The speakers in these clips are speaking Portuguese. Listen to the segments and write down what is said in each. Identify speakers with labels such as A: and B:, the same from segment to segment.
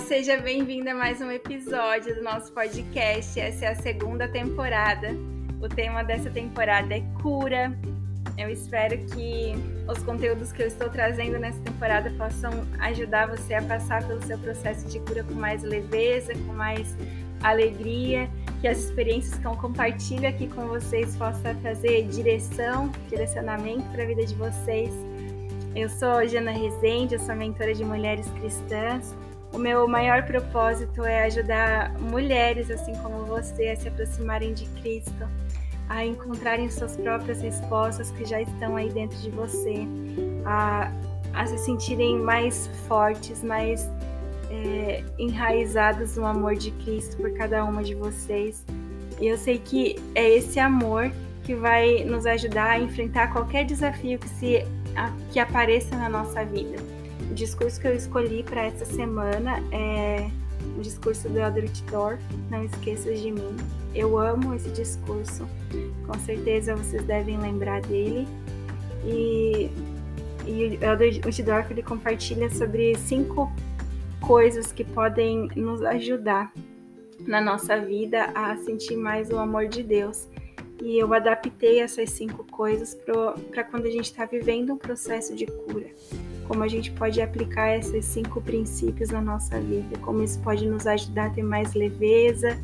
A: seja bem-vinda a mais um episódio do nosso podcast. Essa é a segunda temporada. O tema dessa temporada é cura. Eu espero que os conteúdos que eu estou trazendo nessa temporada possam ajudar você a passar pelo seu processo de cura com mais leveza, com mais alegria, que as experiências que eu compartilho aqui com vocês possam trazer direção, direcionamento para a vida de vocês. Eu sou Jana Rezende, eu sou mentora de mulheres cristãs o meu maior propósito é ajudar mulheres, assim como você, a se aproximarem de Cristo, a encontrarem suas próprias respostas que já estão aí dentro de você, a, a se sentirem mais fortes, mais é, enraizadas no amor de Cristo por cada uma de vocês. E eu sei que é esse amor que vai nos ajudar a enfrentar qualquer desafio que, se, a, que apareça na nossa vida. Discurso que eu escolhi para essa semana é o discurso do Eldritch Dorf, Não Esqueças de Mim. Eu amo esse discurso, com certeza vocês devem lembrar dele. E, e Eldritch Dorf ele compartilha sobre cinco coisas que podem nos ajudar na nossa vida a sentir mais o amor de Deus. E eu adaptei essas cinco coisas para quando a gente está vivendo um processo de cura como a gente pode aplicar esses cinco princípios na nossa vida, como isso pode nos ajudar a ter mais leveza,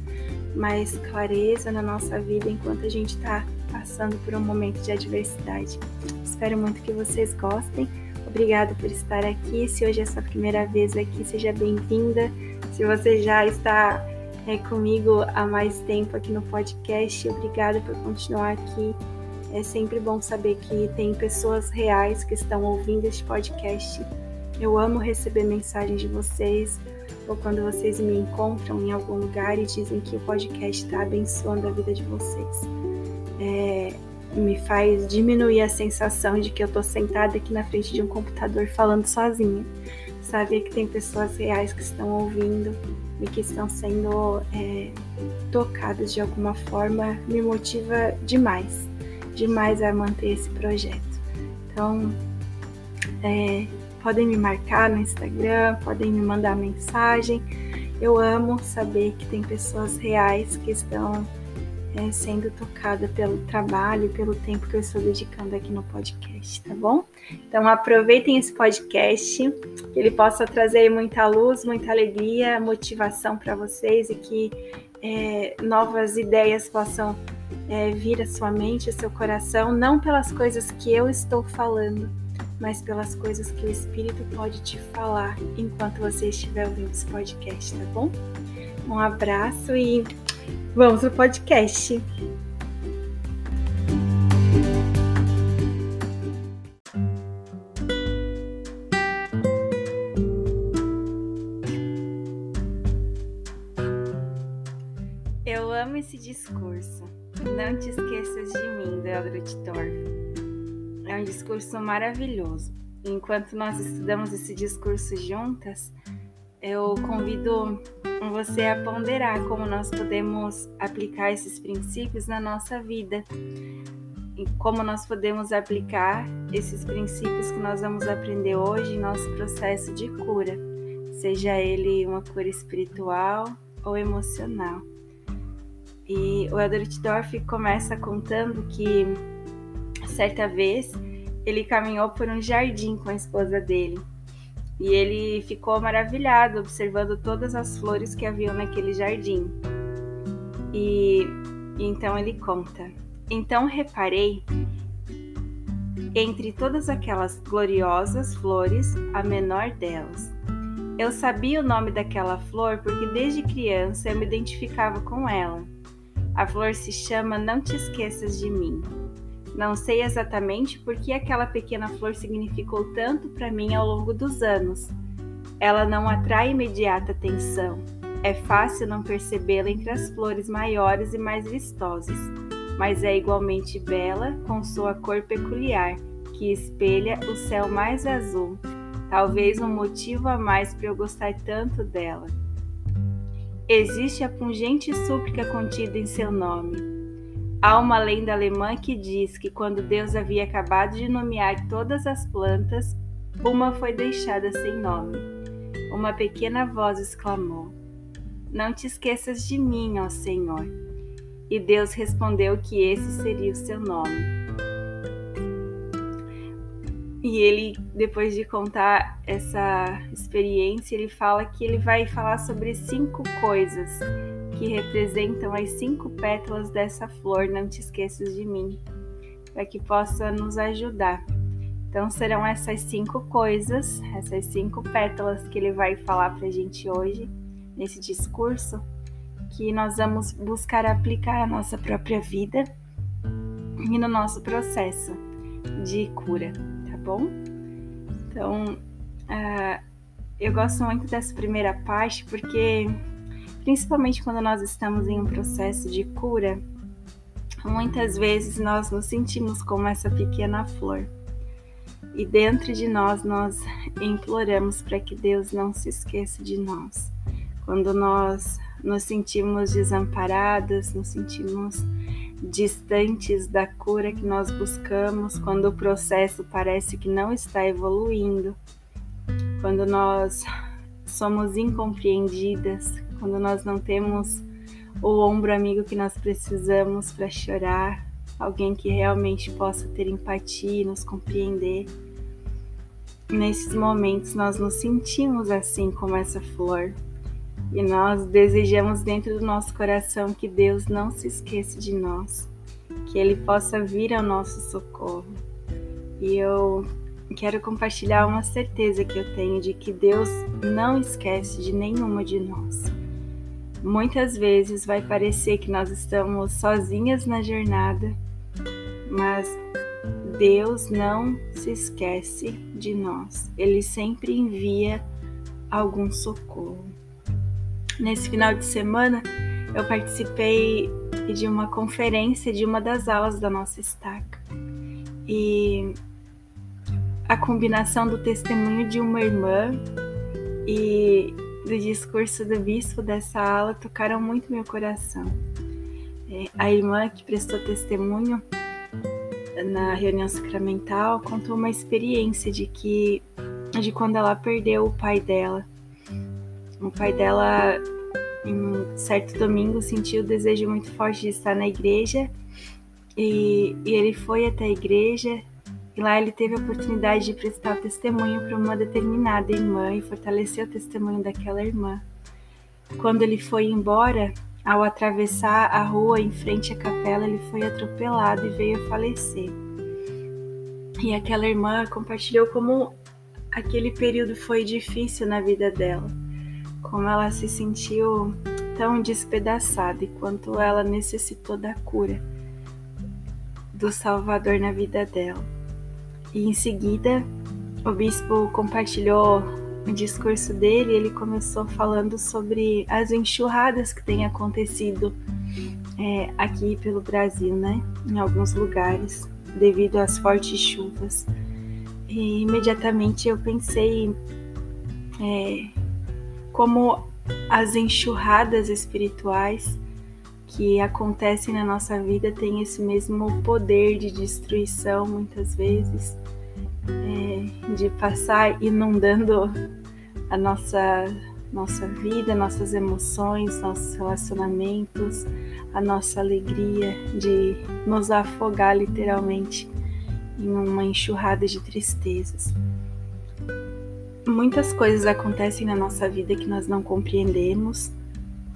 A: mais clareza na nossa vida enquanto a gente está passando por um momento de adversidade. Espero muito que vocês gostem. Obrigada por estar aqui. Se hoje é a sua primeira vez aqui, seja bem-vinda. Se você já está é, comigo há mais tempo aqui no podcast, obrigada por continuar aqui é sempre bom saber que tem pessoas reais que estão ouvindo este podcast. Eu amo receber mensagens de vocês, ou quando vocês me encontram em algum lugar e dizem que o podcast está abençoando a vida de vocês. É, me faz diminuir a sensação de que eu estou sentada aqui na frente de um computador falando sozinha. Saber que tem pessoas reais que estão ouvindo e que estão sendo é, tocadas de alguma forma me motiva demais demais a manter esse projeto. Então, é, podem me marcar no Instagram, podem me mandar mensagem. Eu amo saber que tem pessoas reais que estão é, sendo tocadas pelo trabalho, pelo tempo que eu estou dedicando aqui no podcast, tá bom? Então aproveitem esse podcast, que ele possa trazer muita luz, muita alegria, motivação para vocês e que é, novas ideias possam é, vir à sua mente, seu coração, não pelas coisas que eu estou falando, mas pelas coisas que o Espírito pode te falar enquanto você estiver ouvindo esse podcast, tá bom? Um abraço e vamos pro podcast. Não te esqueças de mim, do Eldritch Thorpe. É um discurso maravilhoso. Enquanto nós estudamos esse discurso juntas, eu convido você a ponderar como nós podemos aplicar esses princípios na nossa vida e como nós podemos aplicar esses princípios que nós vamos aprender hoje em nosso processo de cura, seja ele uma cura espiritual ou emocional. E o Eldritch Dorf começa contando que certa vez ele caminhou por um jardim com a esposa dele. E ele ficou maravilhado observando todas as flores que haviam naquele jardim. E, e então ele conta: Então reparei entre todas aquelas gloriosas flores, a menor delas. Eu sabia o nome daquela flor porque desde criança eu me identificava com ela. A flor se chama Não Te Esqueças de Mim. Não sei exatamente por que aquela pequena flor significou tanto para mim ao longo dos anos. Ela não atrai imediata atenção. É fácil não percebê-la entre as flores maiores e mais vistosas, mas é igualmente bela com sua cor peculiar, que espelha o céu mais azul. Talvez um motivo a mais para eu gostar tanto dela. Existe a pungente súplica contida em seu nome. Há uma lenda alemã que diz que quando Deus havia acabado de nomear todas as plantas, uma foi deixada sem nome. uma pequena voz exclamou: Não te esqueças de mim, ó Senhor. E Deus respondeu que esse seria o seu nome. E ele, depois de contar essa experiência, ele fala que ele vai falar sobre cinco coisas que representam as cinco pétalas dessa flor. Não te esqueças de mim, para que possa nos ajudar. Então serão essas cinco coisas, essas cinco pétalas que ele vai falar para a gente hoje nesse discurso, que nós vamos buscar aplicar à nossa própria vida e no nosso processo de cura bom? Então, uh, eu gosto muito dessa primeira parte porque, principalmente quando nós estamos em um processo de cura, muitas vezes nós nos sentimos como essa pequena flor. E dentro de nós, nós imploramos para que Deus não se esqueça de nós. Quando nós nos sentimos desamparadas, nos sentimos distantes da cura que nós buscamos, quando o processo parece que não está evoluindo, quando nós somos incompreendidas, quando nós não temos o ombro amigo que nós precisamos para chorar, alguém que realmente possa ter empatia e nos compreender. Nesses momentos nós nos sentimos assim como essa flor, e nós desejamos dentro do nosso coração que Deus não se esqueça de nós, que Ele possa vir ao nosso socorro. E eu quero compartilhar uma certeza que eu tenho de que Deus não esquece de nenhuma de nós. Muitas vezes vai parecer que nós estamos sozinhas na jornada, mas Deus não se esquece de nós. Ele sempre envia algum socorro. Nesse final de semana, eu participei de uma conferência de uma das aulas da nossa estaca. E a combinação do testemunho de uma irmã e do discurso do bispo dessa aula tocaram muito meu coração. É, a irmã que prestou testemunho na reunião sacramental contou uma experiência de que de quando ela perdeu o pai dela o pai dela, em certo domingo, sentiu o desejo muito forte de estar na igreja e, e ele foi até a igreja e lá ele teve a oportunidade de prestar testemunho para uma determinada irmã e fortalecer o testemunho daquela irmã. Quando ele foi embora, ao atravessar a rua em frente à capela, ele foi atropelado e veio a falecer. E aquela irmã compartilhou como aquele período foi difícil na vida dela como ela se sentiu tão despedaçada e quanto ela necessitou da cura do Salvador na vida dela. E em seguida, o bispo compartilhou o discurso dele. Ele começou falando sobre as enxurradas que têm acontecido é, aqui pelo Brasil, né? Em alguns lugares, devido às fortes chuvas. E imediatamente eu pensei é, como as enxurradas espirituais que acontecem na nossa vida têm esse mesmo poder de destruição, muitas vezes, é, de passar inundando a nossa, nossa vida, nossas emoções, nossos relacionamentos, a nossa alegria, de nos afogar literalmente em uma enxurrada de tristezas muitas coisas acontecem na nossa vida que nós não compreendemos.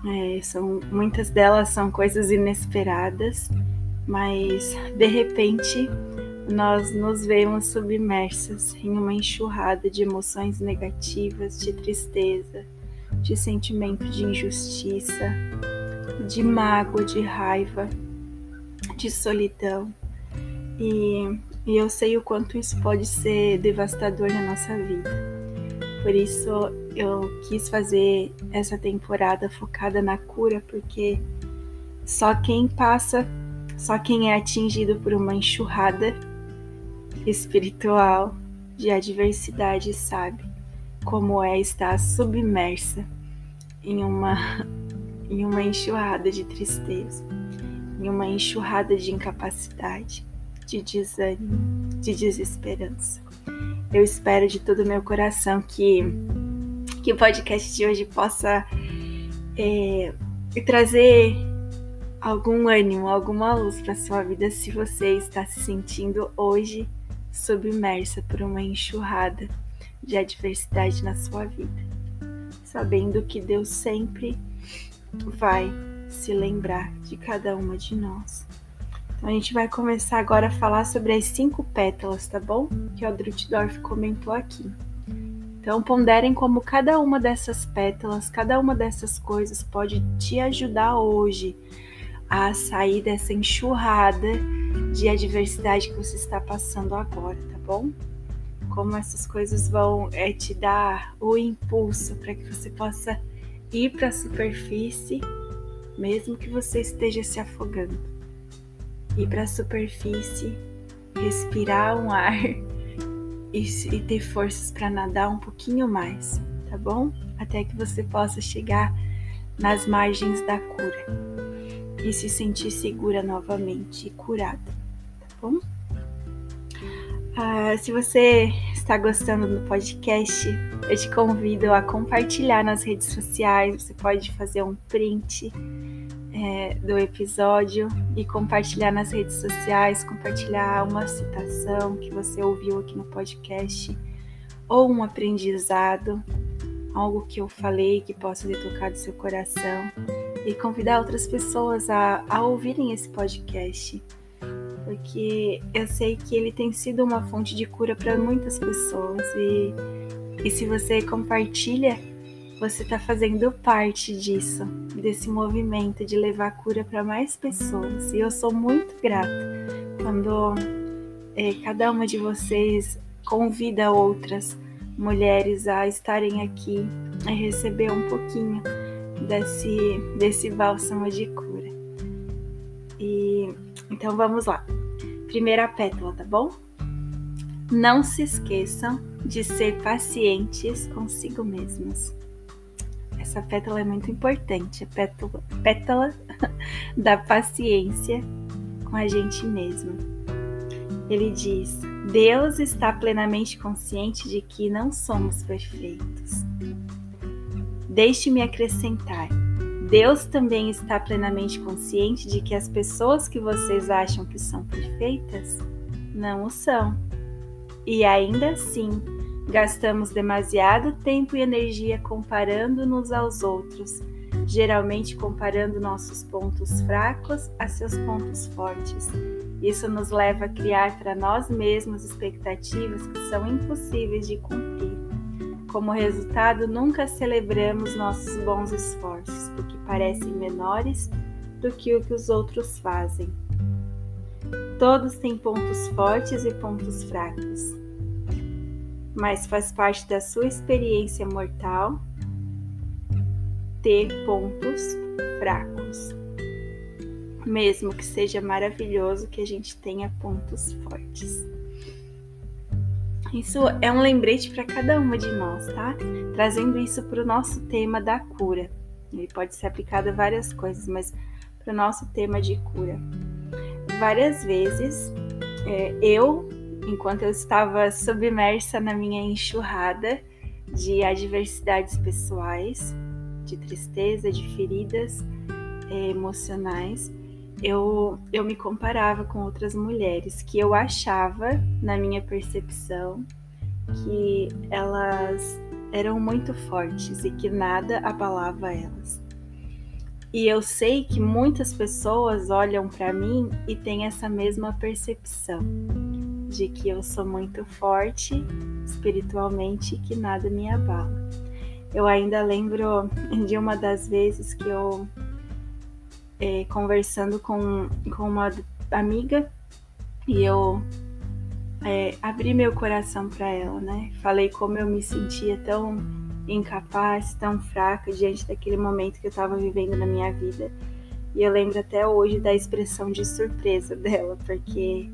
A: É, são muitas delas são coisas inesperadas, mas de repente nós nos vemos submersas em uma enxurrada de emoções negativas, de tristeza, de sentimento de injustiça, de mágoa, de raiva, de solidão. E, e eu sei o quanto isso pode ser devastador na nossa vida. Por isso eu quis fazer essa temporada focada na cura, porque só quem passa, só quem é atingido por uma enxurrada espiritual de adversidade sabe como é estar submersa em uma em uma enxurrada de tristeza, em uma enxurrada de incapacidade, de desânimo, de desesperança. Eu espero de todo meu coração que, que que o podcast de hoje possa é, trazer algum ânimo, alguma luz para sua vida se você está se sentindo hoje submersa por uma enxurrada de adversidade na sua vida, sabendo que Deus sempre vai se lembrar de cada uma de nós. A gente vai começar agora a falar sobre as cinco pétalas, tá bom? Que o Drutdorf comentou aqui. Então ponderem como cada uma dessas pétalas, cada uma dessas coisas pode te ajudar hoje a sair dessa enxurrada de adversidade que você está passando agora, tá bom? Como essas coisas vão é, te dar o impulso para que você possa ir para a superfície, mesmo que você esteja se afogando. Ir para a superfície, respirar um ar e, e ter forças para nadar um pouquinho mais, tá bom? Até que você possa chegar nas margens da cura e se sentir segura novamente e curada, tá bom? Ah, se você está gostando do podcast, eu te convido a compartilhar nas redes sociais. Você pode fazer um print é, do episódio e compartilhar nas redes sociais, compartilhar uma citação que você ouviu aqui no podcast ou um aprendizado, algo que eu falei que possa ter tocado seu coração e convidar outras pessoas a, a ouvirem esse podcast, porque eu sei que ele tem sido uma fonte de cura para muitas pessoas e, e se você compartilha, você está fazendo parte disso, desse movimento de levar cura para mais pessoas. E eu sou muito grata quando é, cada uma de vocês convida outras mulheres a estarem aqui, a receber um pouquinho desse, desse bálsamo de cura. E então vamos lá. Primeira pétala, tá bom? Não se esqueçam de ser pacientes consigo mesmos. Essa pétala é muito importante, a pétala, pétala da paciência com a gente mesmo. Ele diz: Deus está plenamente consciente de que não somos perfeitos. Deixe-me acrescentar. Deus também está plenamente consciente de que as pessoas que vocês acham que são perfeitas não o são. E ainda assim, gastamos demasiado tempo e energia comparando-nos aos outros, geralmente comparando nossos pontos fracos a seus pontos fortes. Isso nos leva a criar para nós mesmos expectativas que são impossíveis de cumprir. Como resultado, nunca celebramos nossos bons esforços, porque parecem menores do que o que os outros fazem. Todos têm pontos fortes e pontos fracos, mas faz parte da sua experiência mortal ter pontos fracos. Mesmo que seja maravilhoso que a gente tenha pontos fortes. Isso é um lembrete para cada uma de nós, tá? Trazendo isso para o nosso tema da cura. Ele pode ser aplicado a várias coisas, mas para o nosso tema de cura. Várias vezes, é, eu, enquanto eu estava submersa na minha enxurrada de adversidades pessoais, de tristeza, de feridas é, emocionais, eu, eu me comparava com outras mulheres que eu achava, na minha percepção, que elas eram muito fortes e que nada abalava elas. E eu sei que muitas pessoas olham para mim e têm essa mesma percepção de que eu sou muito forte espiritualmente e que nada me abala. Eu ainda lembro de uma das vezes que eu é, conversando com, com uma amiga e eu é, abri meu coração para ela, né? Falei como eu me sentia tão incapaz, tão fraca diante daquele momento que eu estava vivendo na minha vida. E eu lembro até hoje da expressão de surpresa dela, porque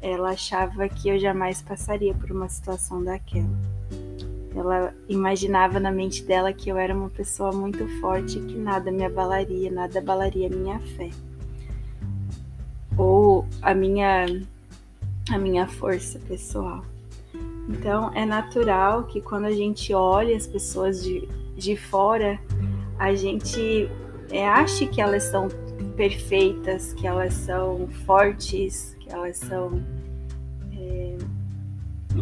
A: ela achava que eu jamais passaria por uma situação daquela. Ela imaginava na mente dela que eu era uma pessoa muito forte, que nada me abalaria, nada abalaria a minha fé. Ou a minha a minha força pessoal. Então é natural que quando a gente olha as pessoas de, de fora, a gente é, ache que elas são perfeitas, que elas são fortes, elas são. É,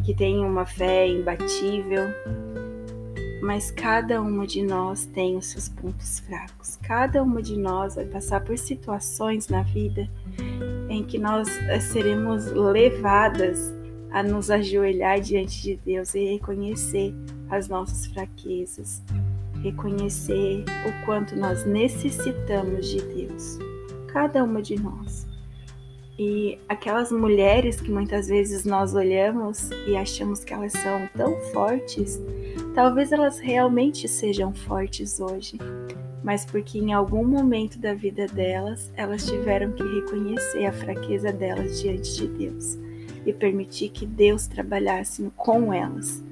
A: que têm uma fé imbatível. Mas cada uma de nós tem os seus pontos fracos. Cada uma de nós vai passar por situações na vida em que nós eh, seremos levadas a nos ajoelhar diante de Deus e reconhecer as nossas fraquezas, reconhecer o quanto nós necessitamos de Deus, cada uma de nós. E aquelas mulheres que muitas vezes nós olhamos e achamos que elas são tão fortes, talvez elas realmente sejam fortes hoje, mas porque em algum momento da vida delas elas tiveram que reconhecer a fraqueza delas diante de Deus e permitir que Deus trabalhasse com elas,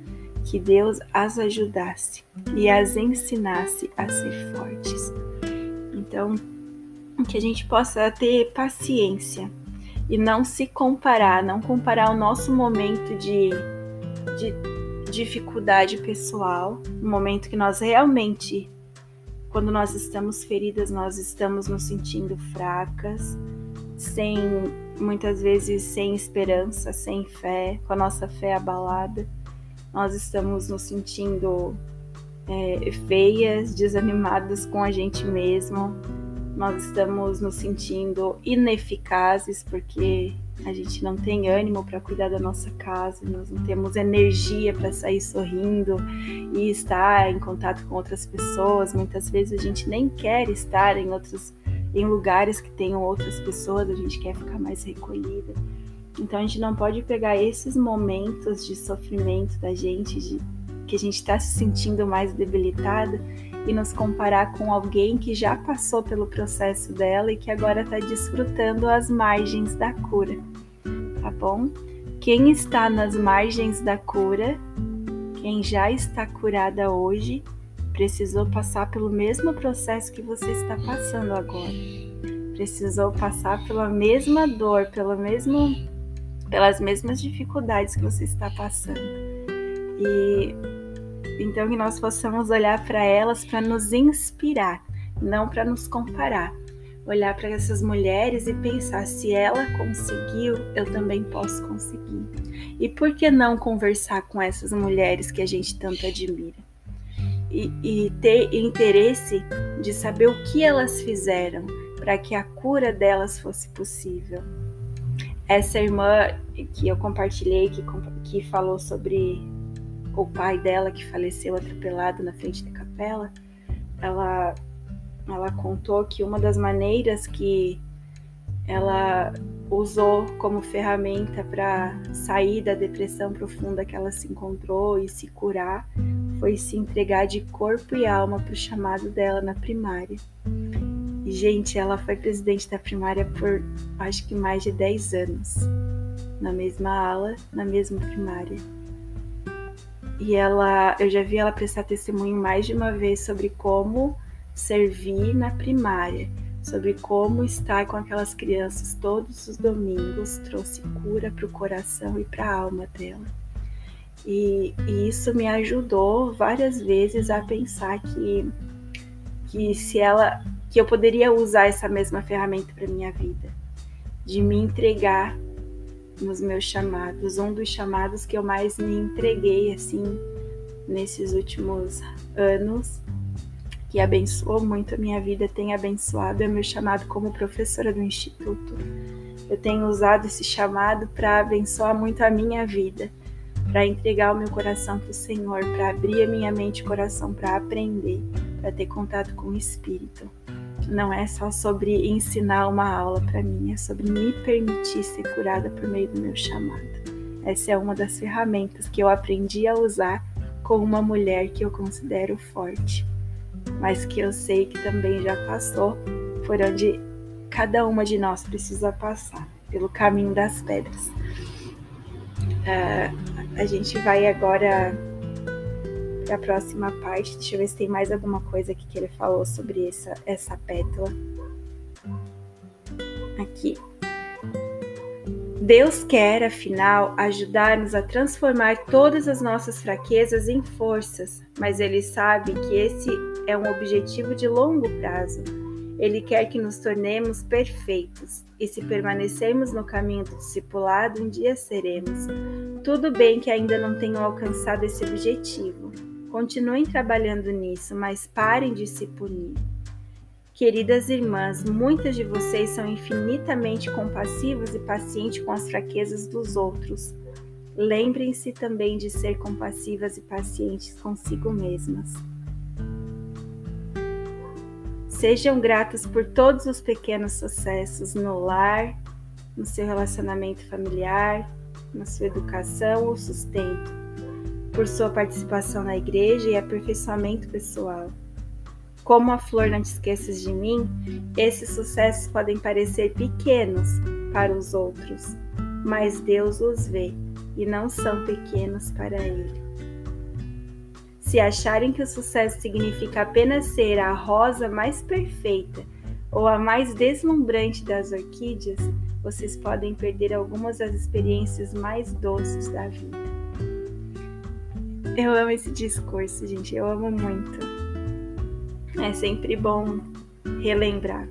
A: que Deus as ajudasse e as ensinasse a ser fortes. Então, que a gente possa ter paciência e não se comparar, não comparar o nosso momento de, de dificuldade pessoal, o momento que nós realmente, quando nós estamos feridas, nós estamos nos sentindo fracas, sem muitas vezes sem esperança, sem fé, com a nossa fé abalada. Nós estamos nos sentindo é, feias, desanimadas com a gente mesmo. Nós estamos nos sentindo ineficazes porque a gente não tem ânimo para cuidar da nossa casa, nós não temos energia para sair sorrindo e estar em contato com outras pessoas. Muitas vezes a gente nem quer estar em outros em lugares que tenham outras pessoas, a gente quer ficar mais recolhida. Então a gente não pode pegar esses momentos de sofrimento da gente, de que a gente está se sentindo mais debilitada e nos comparar com alguém que já passou pelo processo dela e que agora está desfrutando as margens da cura, tá bom? Quem está nas margens da cura, quem já está curada hoje, precisou passar pelo mesmo processo que você está passando agora. Precisou passar pela mesma dor, pelo mesmo, pelas mesmas dificuldades que você está passando. E então que nós possamos olhar para elas para nos inspirar, não para nos comparar. Olhar para essas mulheres e pensar: se ela conseguiu, eu também posso conseguir. E por que não conversar com essas mulheres que a gente tanto admira? e, e ter interesse de saber o que elas fizeram para que a cura delas fosse possível. Essa irmã que eu compartilhei, que, que falou sobre o pai dela que faleceu atropelado na frente da capela, ela, ela contou que uma das maneiras que ela usou como ferramenta para sair da depressão profunda que ela se encontrou e se curar foi se entregar de corpo e alma para o chamado dela na primária. E, gente, ela foi presidente da primária por acho que mais de 10 anos, na mesma ala, na mesma primária. E ela, eu já vi ela prestar testemunho mais de uma vez sobre como servir na primária, sobre como estar com aquelas crianças todos os domingos trouxe cura para o coração e para a alma dela. E, e, isso me ajudou várias vezes a pensar que, que se ela que eu poderia usar essa mesma ferramenta para minha vida, de me entregar nos meus chamados, um dos chamados que eu mais me entreguei assim nesses últimos anos, que abençoou muito a minha vida, tem abençoado é meu chamado como professora do instituto. Eu tenho usado esse chamado para abençoar muito a minha vida para entregar o meu coração para o Senhor, para abrir a minha mente e coração para aprender, para ter contato com o Espírito. Não é só sobre ensinar uma aula para mim, é sobre me permitir ser curada por meio do meu chamado. Essa é uma das ferramentas que eu aprendi a usar com uma mulher que eu considero forte, mas que eu sei que também já passou por onde cada uma de nós precisa passar pelo caminho das pedras. Uh, a gente vai agora para a próxima parte. Deixa eu ver se tem mais alguma coisa aqui que ele falou sobre essa, essa pétala. Aqui. Deus quer, afinal, ajudar-nos a transformar todas as nossas fraquezas em forças, mas Ele sabe que esse é um objetivo de longo prazo. Ele quer que nos tornemos perfeitos, e se permanecermos no caminho do discipulado, um dia seremos. Tudo bem que ainda não tenham alcançado esse objetivo. Continuem trabalhando nisso, mas parem de se punir. Queridas irmãs, muitas de vocês são infinitamente compassivas e pacientes com as fraquezas dos outros. Lembrem-se também de ser compassivas e pacientes consigo mesmas. Sejam gratas por todos os pequenos sucessos no lar, no seu relacionamento familiar, na sua educação ou sustento, por sua participação na igreja e aperfeiçoamento pessoal. Como a flor não te esqueças de mim, esses sucessos podem parecer pequenos para os outros, mas Deus os vê e não são pequenos para Ele. Se acharem que o sucesso significa apenas ser a rosa mais perfeita ou a mais deslumbrante das orquídeas, vocês podem perder algumas das experiências mais doces da vida. Eu amo esse discurso, gente, eu amo muito. É sempre bom relembrar.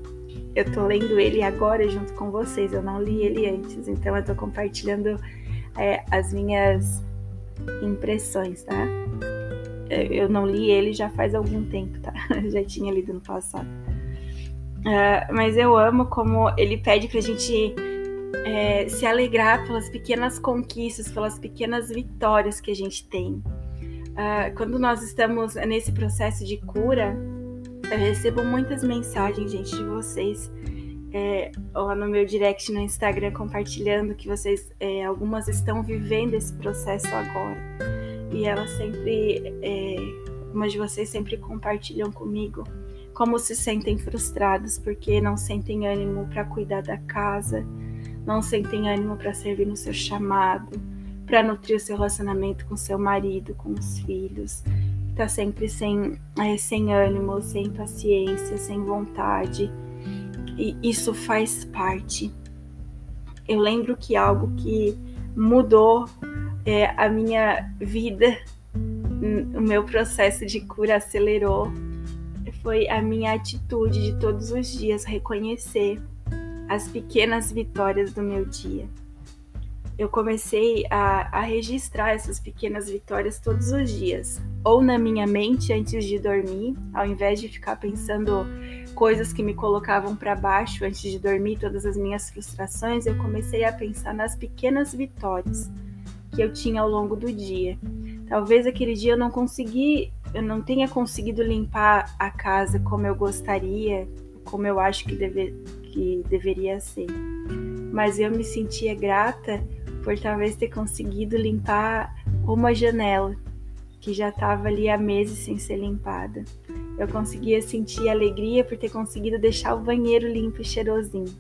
A: Eu tô lendo ele agora junto com vocês, eu não li ele antes, então eu tô compartilhando é, as minhas impressões, tá? É, eu não li ele já faz algum tempo, tá? já tinha lido no passado. Uh, mas eu amo como ele pede pra gente é, se alegrar pelas pequenas conquistas, pelas pequenas vitórias que a gente tem. Uh, quando nós estamos nesse processo de cura, eu recebo muitas mensagens, gente, de vocês é, lá no meu direct no Instagram compartilhando que vocês, é, algumas estão vivendo esse processo agora. E elas sempre, é, algumas de vocês sempre compartilham comigo como se sentem frustradas porque não sentem ânimo para cuidar da casa, não sentem ânimo para servir no seu chamado, para nutrir o seu relacionamento com seu marido, com os filhos, tá sempre sem, é, sem ânimo, sem paciência, sem vontade. E isso faz parte. Eu lembro que algo que mudou é, a minha vida, o meu processo de cura acelerou, foi a minha atitude de todos os dias reconhecer as pequenas vitórias do meu dia eu comecei a, a, registrar essas pequenas vitórias todos os dias, ou na minha mente antes de dormir, ao invés de ficar pensando coisas que me colocavam para baixo antes de dormir, todas as minhas frustrações, eu comecei a pensar nas pequenas vitórias que eu tinha ao longo do dia. Talvez aquele dia eu não consegui, eu não tenha conseguido limpar a casa como eu gostaria, como eu acho que, deve, que deveria ser. Mas eu me sentia grata por talvez ter conseguido limpar uma janela que já estava ali há meses sem ser limpada. Eu conseguia sentir alegria por ter conseguido deixar o banheiro limpo e cheirosinho,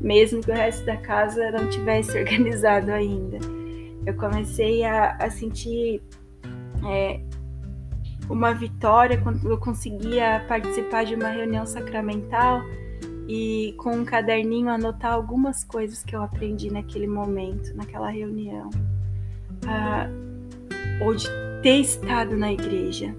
A: mesmo que o resto da casa não tivesse organizado ainda. Eu comecei a, a sentir é, uma vitória quando eu conseguia participar de uma reunião sacramental e com um caderninho anotar algumas coisas que eu aprendi naquele momento, naquela reunião, ah, ou de ter estado na igreja,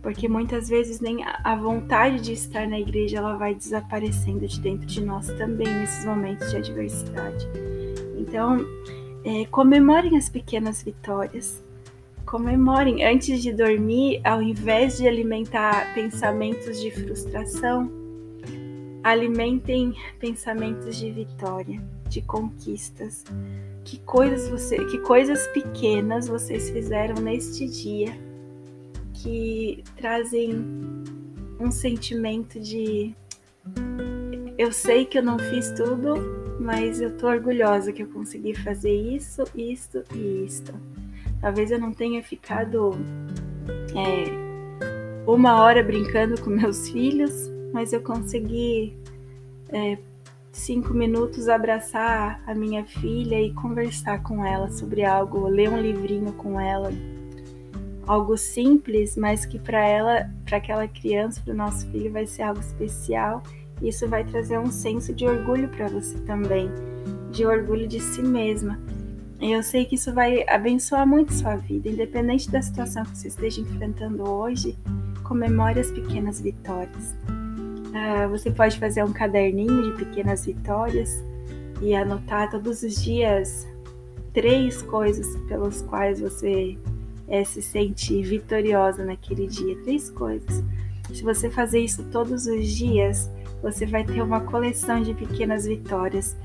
A: porque muitas vezes nem a vontade de estar na igreja ela vai desaparecendo de dentro de nós também nesses momentos de adversidade. Então, é, comemorem as pequenas vitórias. Comemorem antes de dormir, ao invés de alimentar pensamentos de frustração, alimentem pensamentos de vitória, de conquistas. Que coisas você, que coisas pequenas vocês fizeram neste dia que trazem um sentimento de eu sei que eu não fiz tudo, mas eu tô orgulhosa que eu consegui fazer isso, isso e isso. Talvez eu não tenha ficado é, uma hora brincando com meus filhos, mas eu consegui é, cinco minutos abraçar a minha filha e conversar com ela sobre algo, ler um livrinho com ela, algo simples, mas que para ela, para aquela criança, para o nosso filho, vai ser algo especial. Isso vai trazer um senso de orgulho para você também, de orgulho de si mesma. E eu sei que isso vai abençoar muito sua vida, independente da situação que você esteja enfrentando hoje. Comemore as pequenas vitórias. Uh, você pode fazer um caderninho de pequenas vitórias e anotar todos os dias três coisas pelas quais você é, se sente vitoriosa naquele dia. Três coisas. Se você fazer isso todos os dias, você vai ter uma coleção de pequenas vitórias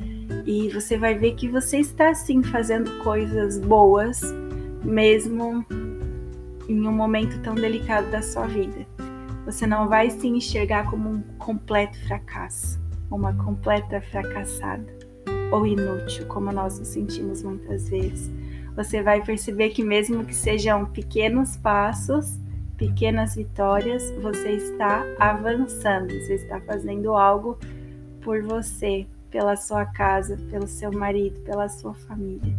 A: e você vai ver que você está sim fazendo coisas boas, mesmo em um momento tão delicado da sua vida. Você não vai se enxergar como um completo fracasso, uma completa fracassada ou inútil, como nós nos sentimos muitas vezes. Você vai perceber que, mesmo que sejam pequenos passos, pequenas vitórias, você está avançando, você está fazendo algo por você, pela sua casa, pelo seu marido, pela sua família.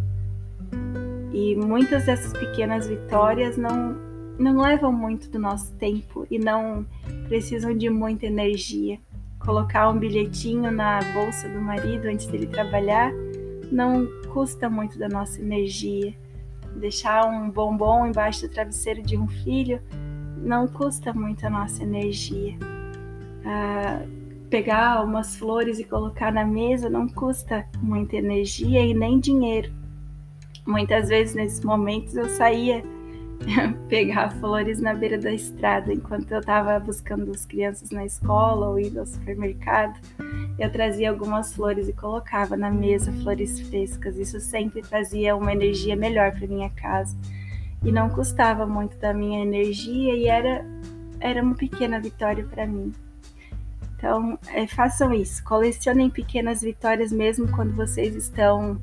A: E muitas dessas pequenas vitórias não, não levam muito do nosso tempo e não precisam de muita energia colocar um bilhetinho na bolsa do marido antes dele trabalhar não custa muito da nossa energia. Deixar um bombom embaixo do travesseiro de um filho não custa muito a nossa energia. Ah, pegar umas flores e colocar na mesa não custa muita energia e nem dinheiro. Muitas vezes nesses momentos eu saía pegar flores na beira da estrada enquanto eu estava buscando as crianças na escola ou indo ao supermercado. Eu trazia algumas flores e colocava na mesa flores frescas. Isso sempre trazia uma energia melhor para minha casa e não custava muito da minha energia e era era uma pequena vitória para mim. Então, é, façam isso, colecionem pequenas vitórias mesmo quando vocês estão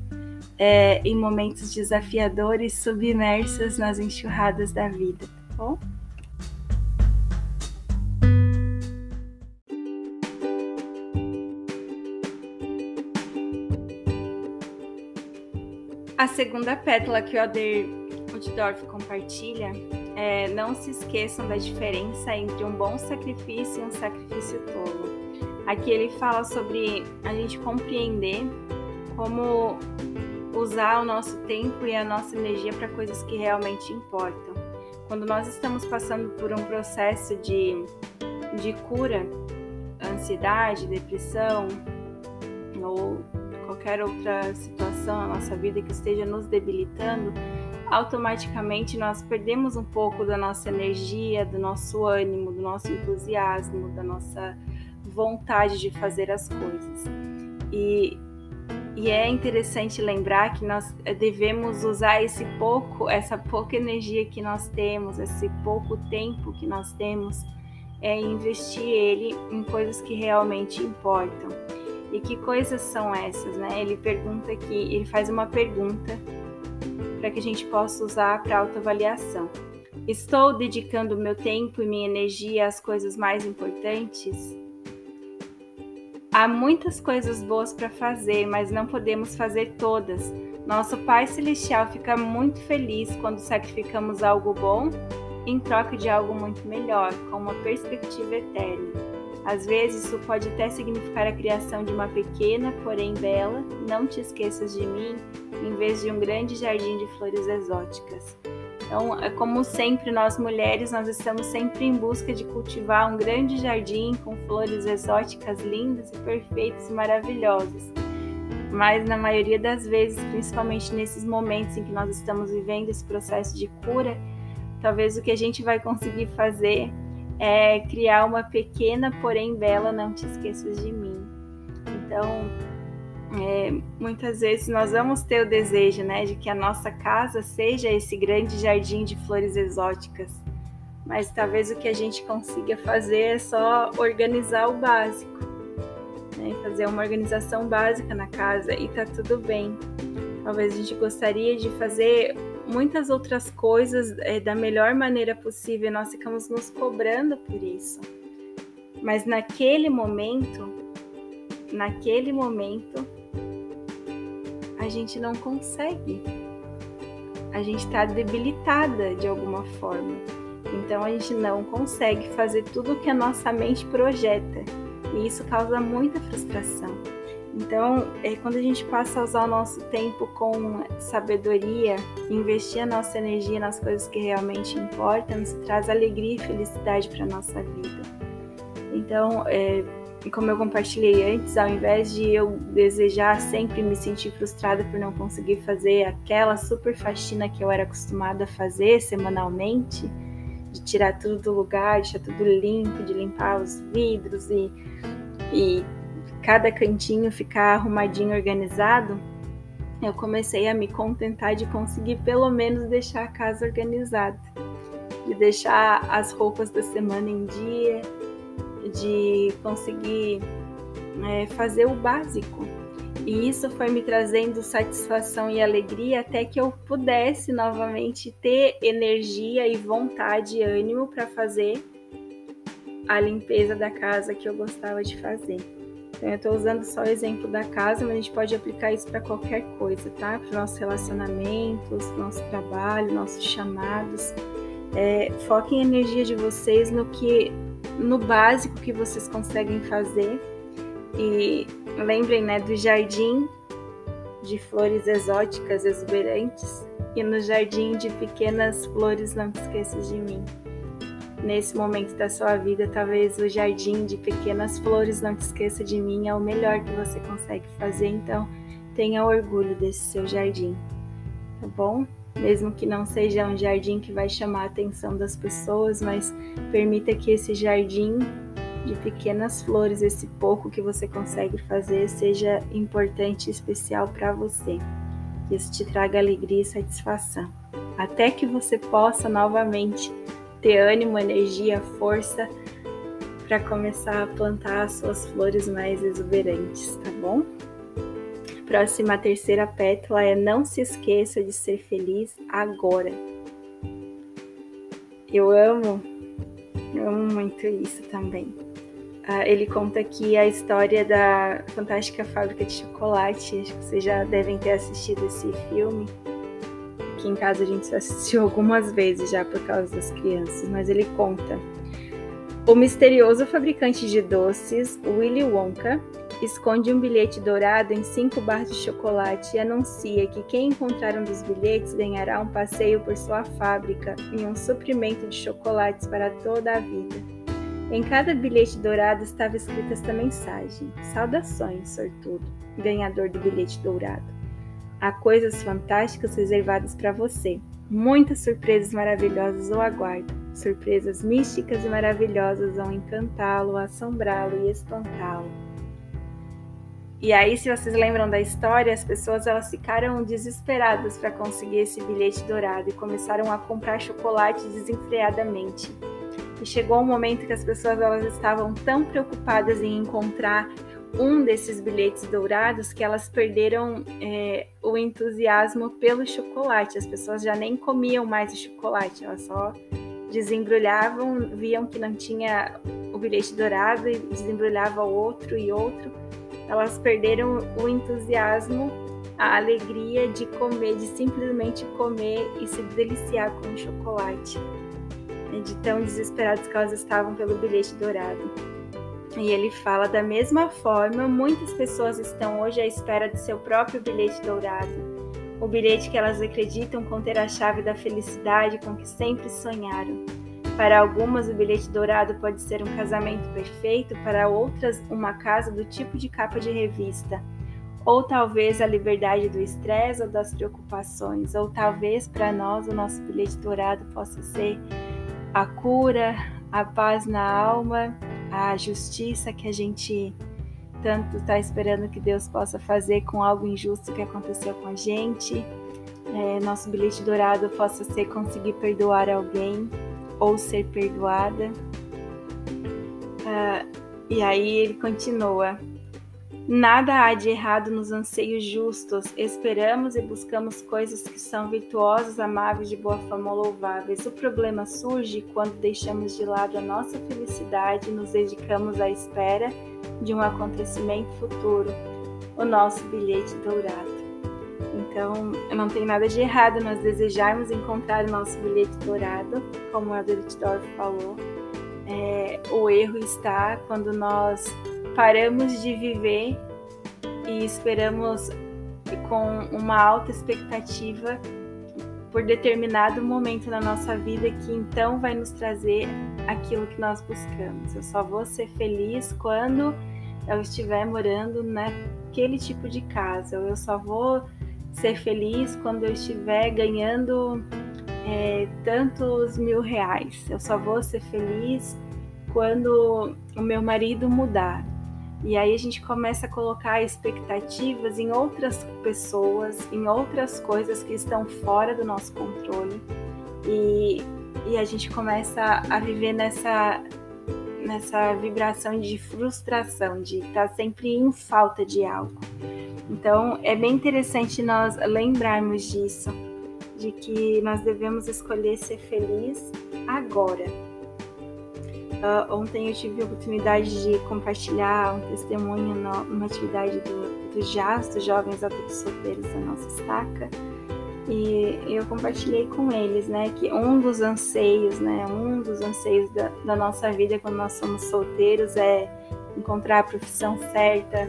A: é, em momentos desafiadores, submersos nas enxurradas da vida, tá bom? A segunda pétala que o Oder Oddorf compartilha é não se esqueçam da diferença entre um bom sacrifício e um sacrifício tolo. Aqui ele fala sobre a gente compreender como usar o nosso tempo e a nossa energia para coisas que realmente importam. Quando nós estamos passando por um processo de, de cura, ansiedade, depressão ou qualquer outra situação na nossa vida que esteja nos debilitando, automaticamente nós perdemos um pouco da nossa energia, do nosso ânimo, do nosso entusiasmo, da nossa vontade de fazer as coisas. E e é interessante lembrar que nós eh, devemos usar esse pouco, essa pouca energia que nós temos, esse pouco tempo que nós temos, é investir ele em coisas que realmente importam. E que coisas são essas, né? Ele pergunta aqui, ele faz uma pergunta para que a gente possa usar para autoavaliação. Estou dedicando meu tempo e minha energia às coisas mais importantes? Há muitas coisas boas para fazer, mas não podemos fazer todas. Nosso Pai Celestial fica muito feliz quando sacrificamos algo bom em troca de algo muito melhor, com uma perspectiva eterna. Às vezes, isso pode até significar a criação de uma pequena, porém bela, não te esqueças de mim, em vez de um grande jardim de flores exóticas. Então, é como sempre, nós mulheres, nós estamos sempre em busca de cultivar um grande jardim com flores exóticas lindas e perfeitas e maravilhosas. Mas na maioria das vezes, principalmente nesses momentos em que nós estamos vivendo esse processo de cura, talvez o que a gente vai conseguir fazer é criar uma pequena, porém bela, não te esqueças de mim. Então, é, muitas vezes nós vamos ter o desejo, né, de que a nossa casa seja esse grande jardim de flores exóticas, mas talvez o que a gente consiga fazer é só organizar o básico, né, fazer uma organização básica na casa e tá tudo bem. Talvez a gente gostaria de fazer muitas outras coisas é, da melhor maneira possível, nós ficamos nos cobrando por isso. Mas naquele momento, naquele momento, a gente não consegue. A gente está debilitada de alguma forma. Então a gente não consegue fazer tudo o que a nossa mente projeta. E isso causa muita frustração. Então, é, quando a gente passa a usar o nosso tempo com sabedoria, investir a nossa energia nas coisas que realmente importam, isso traz alegria e felicidade para a nossa vida. Então, é, como eu compartilhei antes, ao invés de eu desejar sempre me sentir frustrada por não conseguir fazer aquela super faxina que eu era acostumada a fazer semanalmente, de tirar tudo do lugar, deixar tudo limpo, de limpar os vidros e, e cada cantinho ficar arrumadinho, organizado, eu comecei a me contentar de conseguir pelo menos deixar a casa organizada, de deixar as roupas da semana em dia, de conseguir é, fazer o básico. E isso foi me trazendo satisfação e alegria até que eu pudesse novamente ter energia e vontade e ânimo para fazer a limpeza da casa que eu gostava de fazer. Então, eu estou usando só o exemplo da casa, mas a gente pode aplicar isso para qualquer coisa, tá? Para os nossos relacionamentos, nosso trabalho, nossos chamados. É, foquem a energia de vocês no que, no básico que vocês conseguem fazer. E lembrem, né, do jardim de flores exóticas, exuberantes, e no jardim de pequenas flores, não te esqueças de mim nesse momento da sua vida, talvez o jardim de pequenas flores, não te esqueça de mim, é o melhor que você consegue fazer, então tenha orgulho desse seu jardim, tá bom? Mesmo que não seja um jardim que vai chamar a atenção das pessoas, mas permita que esse jardim de pequenas flores, esse pouco que você consegue fazer, seja importante e especial para você. Que isso te traga alegria e satisfação. Até que você possa novamente ter ânimo, energia, força para começar a plantar as suas flores mais exuberantes, tá bom? Próxima, terceira pétala é não se esqueça de ser feliz agora. Eu amo, eu amo muito isso também. Uh, ele conta aqui a história da fantástica fábrica de chocolate. Acho que vocês já devem ter assistido esse filme. Aqui em casa a gente assistiu algumas vezes já por causa das crianças, mas ele conta. O misterioso fabricante de doces, Willy Wonka, esconde um bilhete dourado em cinco barras de chocolate e anuncia que quem encontrar um dos bilhetes ganhará um passeio por sua fábrica e um suprimento de chocolates para toda a vida. Em cada bilhete dourado estava escrita esta mensagem: Saudações, sortudo, ganhador do bilhete dourado. Há coisas fantásticas reservadas para você. Muitas surpresas maravilhosas o aguardam. Surpresas místicas e maravilhosas vão encantá-lo, assombrá-lo e espantá-lo. E aí, se vocês lembram da história, as pessoas elas ficaram desesperadas para conseguir esse bilhete dourado e começaram a comprar chocolate desenfreadamente. E chegou um momento que as pessoas elas estavam tão preocupadas em encontrar um desses bilhetes dourados que elas perderam é, o entusiasmo pelo chocolate. As pessoas já nem comiam mais o chocolate, elas só desembrulhavam, viam que não tinha o bilhete dourado e desembrulhava outro e outro. Elas perderam o entusiasmo, a alegria de comer, de simplesmente comer e se deliciar com o chocolate. De tão desesperadas que elas estavam pelo bilhete dourado. E ele fala da mesma forma, muitas pessoas estão hoje à espera de seu próprio bilhete dourado, o bilhete que elas acreditam conter a chave da felicidade com que sempre sonharam. Para algumas, o bilhete dourado pode ser um casamento perfeito, para outras, uma casa do tipo de capa de revista, ou talvez a liberdade do estresse ou das preocupações, ou talvez para nós o nosso bilhete dourado possa ser a cura, a paz na alma a justiça que a gente tanto está esperando que Deus possa fazer com algo injusto que aconteceu com a gente. É, nosso bilhete dourado possa ser conseguir perdoar alguém ou ser perdoada. Ah, e aí ele continua. Nada há de errado nos anseios justos. Esperamos e buscamos coisas que são virtuosas, amáveis, de boa fama ou louváveis. O problema surge quando deixamos de lado a nossa felicidade e nos dedicamos à espera de um acontecimento futuro, o nosso bilhete dourado. Então, não tem nada de errado nós desejarmos encontrar o nosso bilhete dourado, como a Dorf falou. É, o erro está quando nós paramos de viver e esperamos com uma alta expectativa por determinado momento na nossa vida que então vai nos trazer aquilo que nós buscamos. Eu só vou ser feliz quando eu estiver morando naquele tipo de casa. Eu só vou ser feliz quando eu estiver ganhando é, tantos mil reais. Eu só vou ser feliz quando o meu marido mudar. E aí a gente começa a colocar expectativas em outras pessoas, em outras coisas que estão fora do nosso controle. E, e a gente começa a viver nessa, nessa vibração de frustração, de estar sempre em falta de algo. Então é bem interessante nós lembrarmos disso, de que nós devemos escolher ser feliz agora Uh, ontem eu tive a oportunidade de compartilhar um testemunho numa atividade do, do JAS, dos Jovens Adultos Solteiros da nossa estaca, e eu compartilhei com eles, né, que um dos anseios, né, um dos anseios da, da nossa vida quando nós somos solteiros é encontrar a profissão certa,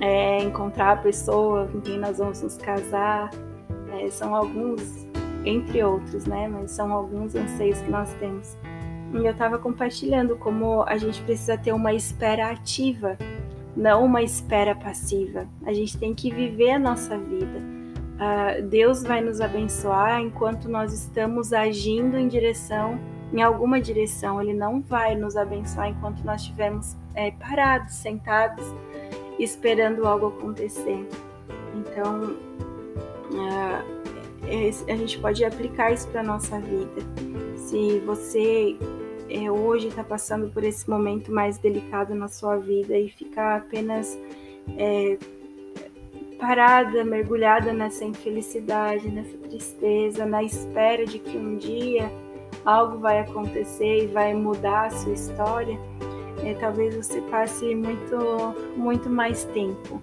A: é encontrar a pessoa com quem nós vamos nos casar, é, são alguns, entre outros, né, mas são alguns anseios que nós temos eu estava compartilhando como a gente precisa ter uma espera ativa, não uma espera passiva. A gente tem que viver a nossa vida. Uh, Deus vai nos abençoar enquanto nós estamos agindo em direção, em alguma direção. Ele não vai nos abençoar enquanto nós estivermos é, parados, sentados, esperando algo acontecer. Então, uh, a gente pode aplicar isso para nossa vida. Se você é, hoje está passando por esse momento mais delicado na sua vida e ficar apenas é, parada, mergulhada nessa infelicidade, nessa tristeza, na espera de que um dia algo vai acontecer e vai mudar a sua história, é, talvez você passe muito, muito mais tempo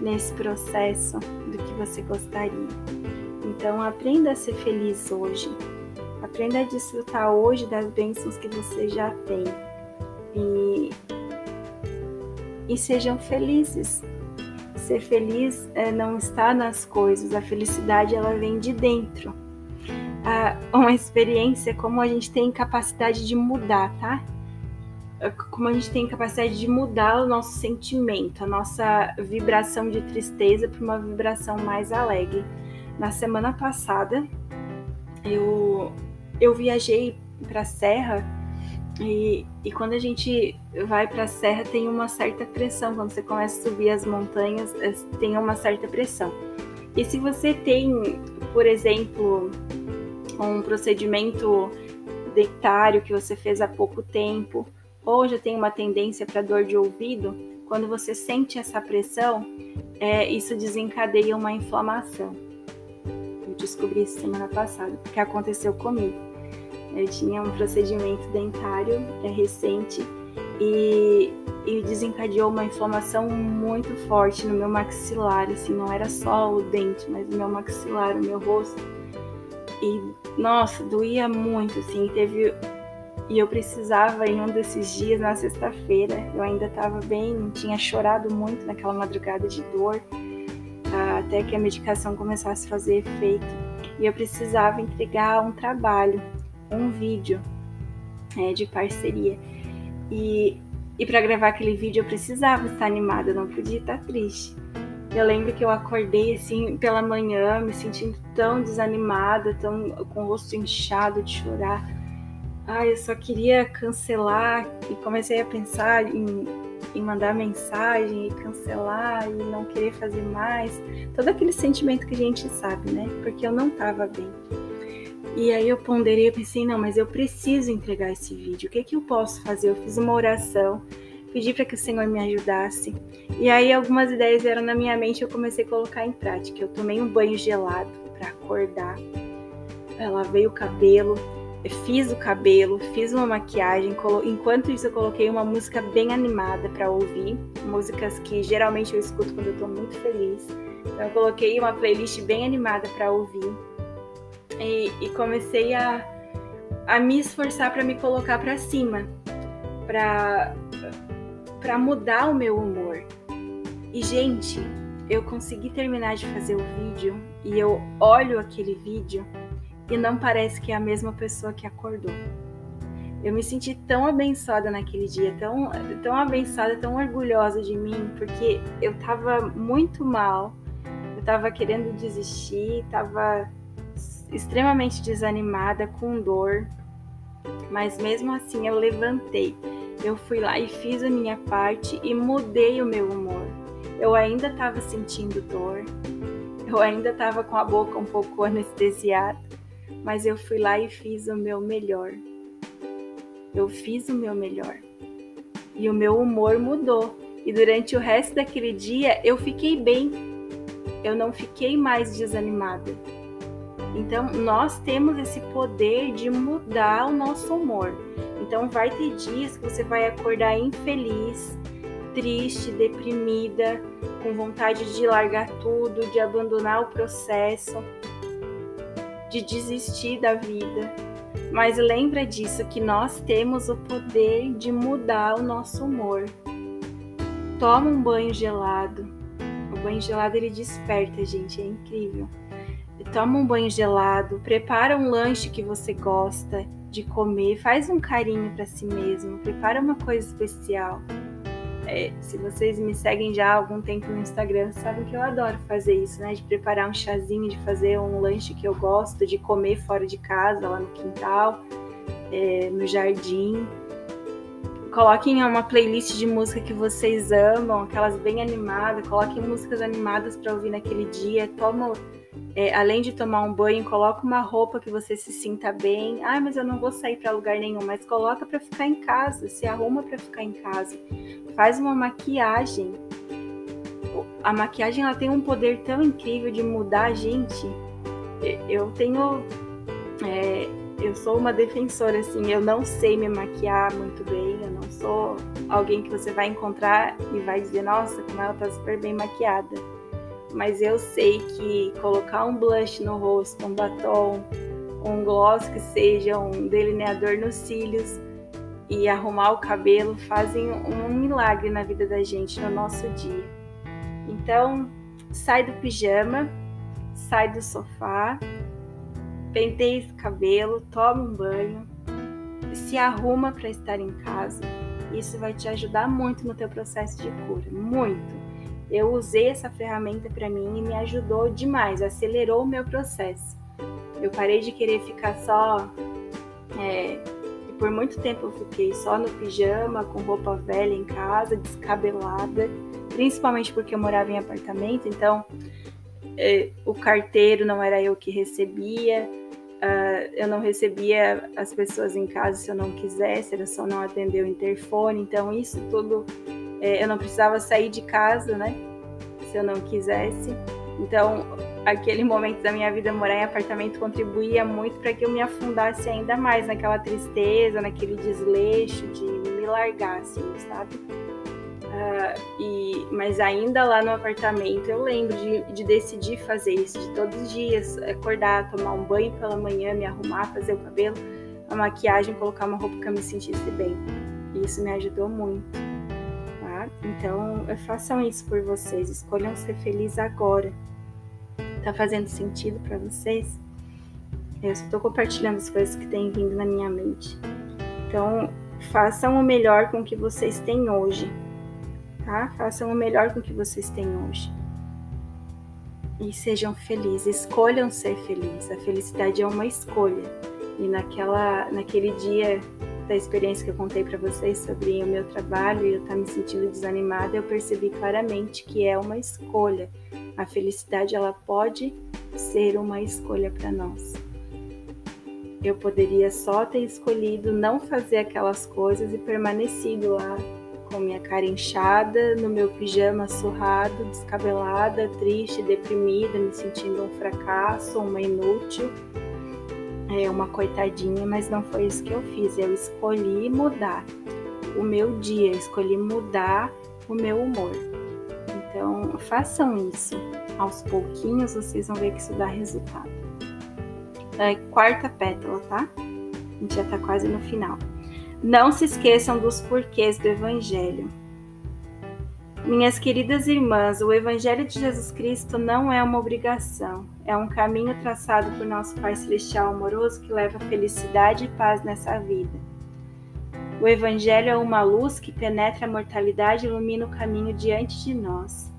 A: nesse processo do que você gostaria. Então aprenda a ser feliz hoje. Aprenda a desfrutar hoje das bênçãos que você já tem. E, e sejam felizes. Ser feliz é, não está nas coisas, a felicidade ela vem de dentro. Ah, uma experiência como a gente tem capacidade de mudar, tá? Como a gente tem capacidade de mudar o nosso sentimento, a nossa vibração de tristeza para uma vibração mais alegre. Na semana passada, eu eu viajei para a serra e, e, quando a gente vai para a serra tem uma certa pressão. Quando você começa a subir as montanhas, eh, tem uma certa pressão. E se você tem, por exemplo, um procedimento dentário que você fez há pouco tempo, ou já tem uma tendência para dor de ouvido, quando você sente essa pressão, é, isso desencadeia uma inflamação. Eu descobri isso semana passada, porque aconteceu comigo. Eu tinha um procedimento dentário é recente e, e desencadeou uma inflamação muito forte no meu maxilar, assim, não era só o dente, mas o meu maxilar, o meu rosto. E nossa, doía muito, assim, teve e eu precisava em um desses dias, na sexta-feira, eu ainda estava bem, tinha chorado muito naquela madrugada de dor, até que a medicação começasse a fazer efeito. E eu precisava entregar um trabalho um vídeo é, de parceria. E, e para gravar aquele vídeo eu precisava estar animada, não podia estar triste. Eu lembro que eu acordei assim pela manhã, me sentindo tão desanimada, tão com o rosto inchado de chorar. Ai, eu só queria cancelar e comecei a pensar em, em mandar mensagem e cancelar e não querer fazer mais. Todo aquele sentimento que a gente sabe, né? Porque eu não estava bem. E aí eu ponderei, eu pensei, não, mas eu preciso entregar esse vídeo. O que, que eu posso fazer? Eu fiz uma oração, pedi para que o Senhor me ajudasse. E aí algumas ideias eram na minha mente, eu comecei a colocar em prática. Eu tomei um banho gelado para acordar. Lavei o cabelo, fiz o cabelo, fiz uma maquiagem. Enquanto isso, eu coloquei uma música bem animada para ouvir, músicas que geralmente eu escuto quando eu tô muito feliz. Então, eu coloquei uma playlist bem animada para ouvir e, e comecei a, a me esforçar para me colocar para cima, para mudar o meu humor. E gente, eu consegui terminar de fazer o vídeo e eu olho aquele vídeo e não parece que é a mesma pessoa que acordou. Eu me senti tão abençoada naquele dia, tão, tão abençoada, tão orgulhosa de mim, porque eu tava muito mal, eu tava querendo desistir, tava extremamente desanimada, com dor, mas mesmo assim eu levantei. Eu fui lá e fiz a minha parte e mudei o meu humor. Eu ainda estava sentindo dor, eu ainda estava com a boca um pouco anestesiada, mas eu fui lá e fiz o meu melhor. Eu fiz o meu melhor. E o meu humor mudou. E durante o resto daquele dia eu fiquei bem. Eu não fiquei mais desanimada. Então, nós temos esse poder de mudar o nosso humor. Então, vai ter dias que você vai acordar infeliz, triste, deprimida, com vontade de largar tudo, de abandonar o processo, de desistir da vida. Mas lembra disso que nós temos o poder de mudar o nosso humor. Toma um banho gelado. O banho gelado ele desperta, gente, é incrível toma um banho gelado, prepara um lanche que você gosta de comer, faz um carinho para si mesmo, prepara uma coisa especial. É, se vocês me seguem já há algum tempo no Instagram, sabem que eu adoro fazer isso, né? De preparar um chazinho, de fazer um lanche que eu gosto, de comer fora de casa, lá no quintal, é, no jardim. Coloquem uma playlist de música que vocês amam, aquelas bem animadas. Coloquem músicas animadas para ouvir naquele dia. Toma é, além de tomar um banho, coloca uma roupa que você se sinta bem. Ah, mas eu não vou sair para lugar nenhum, mas coloca para ficar em casa, se arruma para ficar em casa. Faz uma maquiagem. A maquiagem ela tem um poder tão incrível de mudar a gente. Eu tenho é, eu sou uma defensora, assim, eu não sei me maquiar muito bem, eu não sou alguém que você vai encontrar e vai dizer, nossa, como ela tá super bem maquiada mas eu sei que colocar um blush no rosto, um batom, um gloss que seja um delineador nos cílios e arrumar o cabelo fazem um milagre na vida da gente no nosso dia. Então, sai do pijama, sai do sofá, penteie o cabelo, toma um banho, se arruma para estar em casa. Isso vai te ajudar muito no teu processo de cura, muito eu usei essa ferramenta para mim e me ajudou demais, acelerou o meu processo. Eu parei de querer ficar só. É, e por muito tempo eu fiquei só no pijama, com roupa velha em casa, descabelada, principalmente porque eu morava em apartamento, então é, o carteiro não era eu que recebia, uh, eu não recebia as pessoas em casa se eu não quisesse, era só não atender o interfone, então isso tudo é, eu não precisava sair de casa, né? Se eu não quisesse. Então, aquele momento da minha vida morar em apartamento contribuía muito para que eu me afundasse ainda mais naquela tristeza, naquele desleixo de me largar, assim, sabe? Uh, e, mas ainda lá no apartamento eu lembro de, de, decidir fazer isso, de todos os dias acordar, tomar um banho pela manhã, me arrumar, fazer o cabelo, a maquiagem, colocar uma roupa que eu me sentisse bem. E isso me ajudou muito. Então, façam isso por vocês, escolham ser felizes agora. Tá fazendo sentido para vocês? Eu estou compartilhando as coisas que têm vindo na minha mente. Então, façam o melhor com o que vocês têm hoje, tá? Façam o melhor com o que vocês têm hoje. E sejam felizes, escolham ser felizes. A felicidade é uma escolha. E naquela, naquele dia da experiência que eu contei para vocês sobre o meu trabalho e eu estar tá me sentindo desanimada, eu percebi claramente que é uma escolha. A felicidade ela pode ser uma escolha para nós. Eu poderia só ter escolhido não fazer aquelas coisas e permanecido lá com minha cara inchada, no meu pijama surrado, descabelada, triste, deprimida, me sentindo um fracasso, uma inútil é, uma coitadinha, mas não foi isso que eu fiz. Eu escolhi mudar o meu dia, escolhi mudar o meu humor. Então, façam isso. Aos pouquinhos vocês vão ver que isso dá resultado. É, quarta pétala, tá? A gente já tá quase no final. Não se esqueçam dos porquês do Evangelho. Minhas queridas irmãs, o Evangelho de Jesus Cristo não é uma obrigação, é um caminho traçado por nosso Pai Celestial amoroso que leva felicidade e paz nessa vida. O Evangelho é uma luz que penetra a mortalidade e ilumina o caminho diante de nós.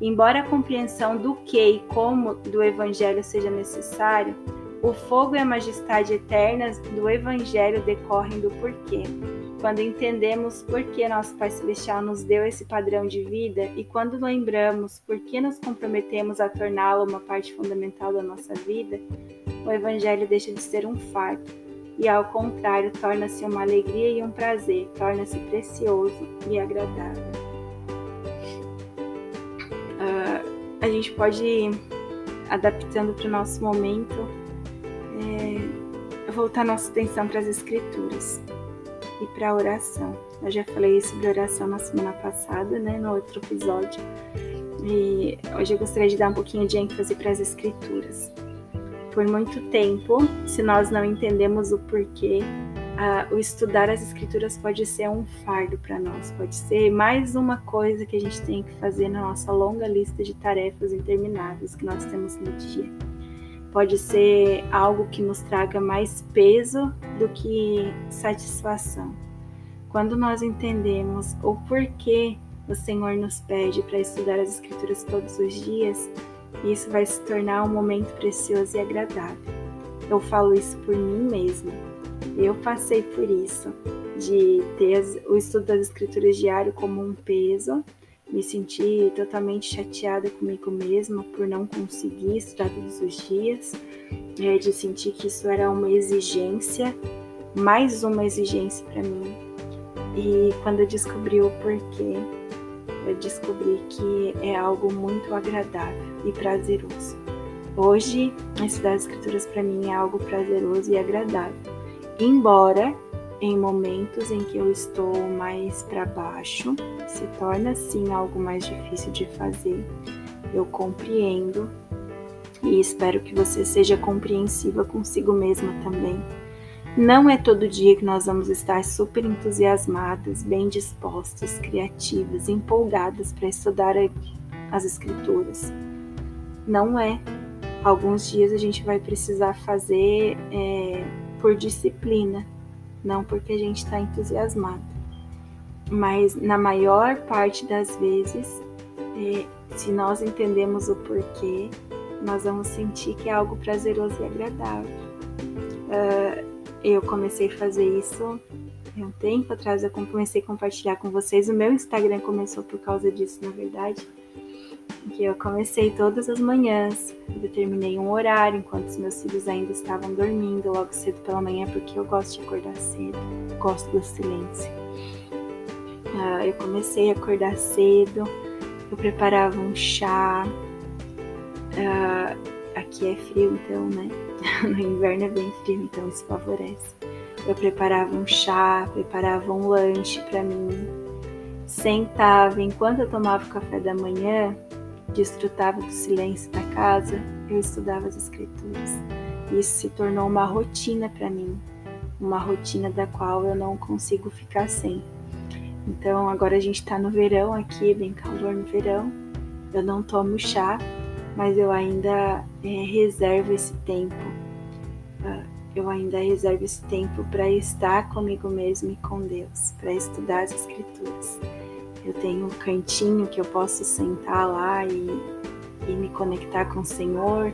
A: Embora a compreensão do que e como do Evangelho seja necessário, o fogo e a majestade eternas do Evangelho decorrem do porquê. Quando entendemos por que nosso Pai Celestial nos deu esse padrão de vida e quando lembramos por que nos comprometemos a torná-lo uma parte fundamental da nossa vida, o Evangelho deixa de ser um fardo e, ao contrário, torna-se uma alegria e um prazer, torna-se precioso e agradável. Uh, a gente pode ir adaptando para o nosso momento voltar nossa atenção para as Escrituras e para a oração. Eu já falei sobre oração na semana passada, né, no outro episódio. E hoje eu gostaria de dar um pouquinho de ênfase para as Escrituras. Por muito tempo, se nós não entendemos o porquê, o estudar as Escrituras pode ser um fardo para nós, pode ser mais uma coisa que a gente tem que fazer na nossa longa lista de tarefas intermináveis que nós temos no dia pode ser algo que nos traga mais peso do que satisfação. Quando nós entendemos o porquê o Senhor nos pede para estudar as Escrituras todos os dias, isso vai se tornar um momento precioso e agradável. Eu falo isso por mim mesma. Eu passei por isso, de ter o estudo das Escrituras diário como um peso me senti totalmente chateada comigo mesma por não conseguir estudar todos os dias, é, de sentir que isso era uma exigência, mais uma exigência para mim. E quando eu descobri o porquê, eu descobri que é algo muito agradável e prazeroso. Hoje, estudar as escrituras para mim é algo prazeroso e agradável. Embora em momentos em que eu estou mais para baixo, se torna sim algo mais difícil de fazer. Eu compreendo e espero que você seja compreensiva consigo mesma também. Não é todo dia que nós vamos estar super entusiasmadas, bem dispostas, criativas, empolgadas para estudar as escrituras. Não é. Alguns dias a gente vai precisar fazer é, por disciplina, não porque a gente está entusiasmado. Mas na maior parte das vezes, é, se nós entendemos o porquê, nós vamos sentir que é algo prazeroso e agradável. Uh, eu comecei a fazer isso um tempo atrás, eu comecei a compartilhar com vocês. O meu Instagram começou por causa disso, na verdade que eu comecei todas as manhãs, determinei um horário enquanto os meus filhos ainda estavam dormindo, logo cedo pela manhã, porque eu gosto de acordar cedo, gosto do silêncio. Uh, eu comecei a acordar cedo, eu preparava um chá. Uh, aqui é frio, então, né? No inverno é bem frio, então isso favorece. Eu preparava um chá, preparava um lanche para mim, sentava enquanto eu tomava o café da manhã desfrutava do silêncio da casa, eu estudava as escrituras. Isso se tornou uma rotina para mim, uma rotina da qual eu não consigo ficar sem. Então agora a gente está no verão aqui, é bem calor no verão. Eu não tomo chá, mas eu ainda é, reservo esse tempo. Uh, eu ainda reservo esse tempo para estar comigo mesmo e com Deus, para estudar as escrituras eu tenho um cantinho que eu posso sentar lá e, e me conectar com o Senhor,